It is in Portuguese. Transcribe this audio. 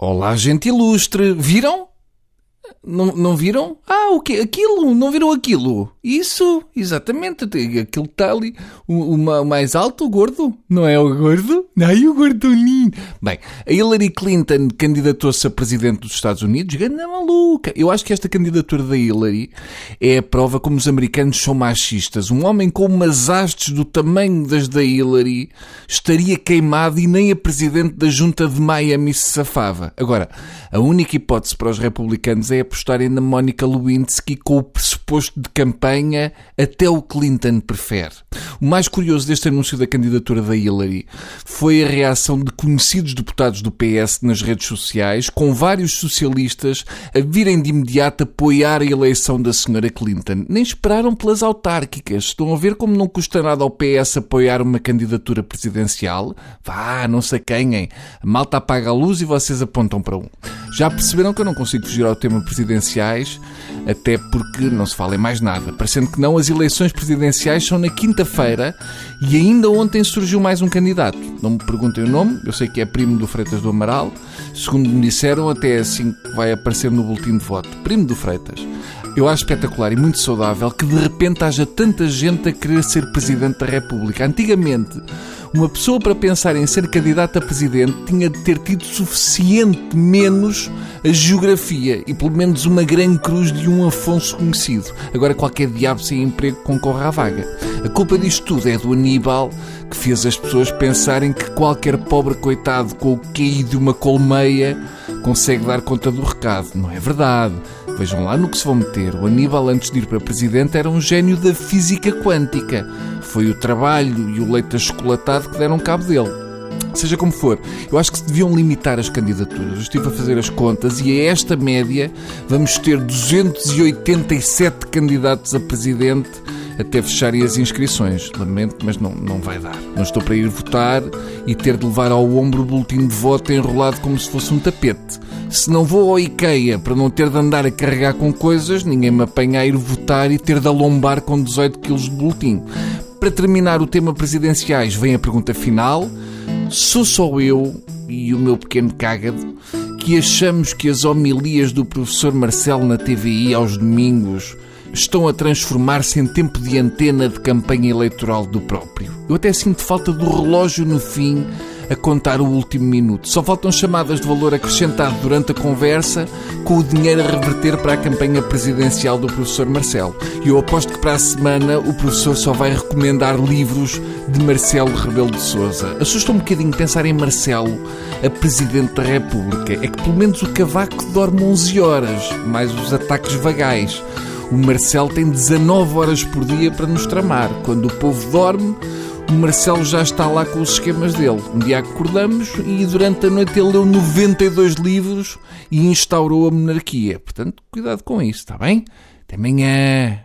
Olá, gente ilustre. Viram? Não, não viram? Ah, o quê? Aquilo? Não viram aquilo? Isso, exatamente. Aquilo está ali. O, o, mais alto, o gordo. Não é o gordo? E o gordoninho. Bem, a Hillary Clinton candidatou-se a presidente dos Estados Unidos. Ganda maluca. Eu acho que esta candidatura da Hillary é a prova como os americanos são machistas. Um homem com umas hastes do tamanho das da Hillary estaria queimado e nem a presidente da junta de Miami se safava. Agora, a única hipótese para os republicanos é apostarem na Mónica Lewinsky com o pressuposto de campanha até o Clinton prefere. O mais curioso deste anúncio da candidatura da Hillary foi a reação de conhecidos deputados do PS nas redes sociais, com vários socialistas a virem de imediato apoiar a eleição da senhora Clinton. Nem esperaram pelas autárquicas. Estão a ver como não custa nada ao PS apoiar uma candidatura presidencial? Vá, não se acanhem. A malta apaga a luz e vocês apontam para um. Já perceberam que eu não consigo fugir ao tema presidenciais, até porque não se fala em mais nada. Parecendo que não, as eleições presidenciais são na quinta-feira e ainda ontem surgiu mais um candidato. Não me perguntem o nome, eu sei que é primo do Freitas do Amaral. Segundo me disseram, até é assim que vai aparecer no boletim de voto. Primo do Freitas. Eu acho espetacular e muito saudável que de repente haja tanta gente a querer ser Presidente da República. Antigamente, uma pessoa para pensar em ser candidata a presidente tinha de ter tido suficiente menos a geografia e pelo menos uma grande cruz de um Afonso conhecido. Agora qualquer diabo sem emprego concorre à vaga. A culpa disto tudo é do Aníbal, que fez as pessoas pensarem que qualquer pobre coitado com o QI de uma colmeia consegue dar conta do recado. Não é verdade. Vejam lá no que se vão meter. O Aníbal, antes de ir para presidente, era um gênio da física quântica. Foi o trabalho e o leite achocolatado que deram cabo dele. Seja como for, eu acho que se deviam limitar as candidaturas. Eu estive a fazer as contas e a esta média vamos ter 287 candidatos a presidente até fecharem as inscrições. Lamento, mas não, não vai dar. Não estou para ir votar e ter de levar ao ombro o boletim de voto enrolado como se fosse um tapete. Se não vou ao IKEA para não ter de andar a carregar com coisas, ninguém me apanha a ir votar e ter de alombar com 18 kg de boletim. Para terminar o tema presidenciais, vem a pergunta final. Sou só eu e o meu pequeno cágado que achamos que as homilias do professor Marcelo na TVI aos domingos estão a transformar-se em tempo de antena de campanha eleitoral do próprio. Eu até sinto falta do relógio no fim a contar o último minuto. Só faltam chamadas de valor acrescentado durante a conversa, com o dinheiro a reverter para a campanha presidencial do professor Marcelo. E eu aposto que para a semana o professor só vai recomendar livros de Marcelo Rebelo de Sousa. Assusta um bocadinho pensar em Marcelo, a Presidente da República. É que pelo menos o cavaco dorme 11 horas, mais os ataques vagais. O Marcelo tem 19 horas por dia para nos tramar. Quando o povo dorme, o Marcelo já está lá com os esquemas dele. Um dia acordamos e durante a noite ele leu 92 livros e instaurou a monarquia. Portanto, cuidado com isso, está bem? Até amanhã.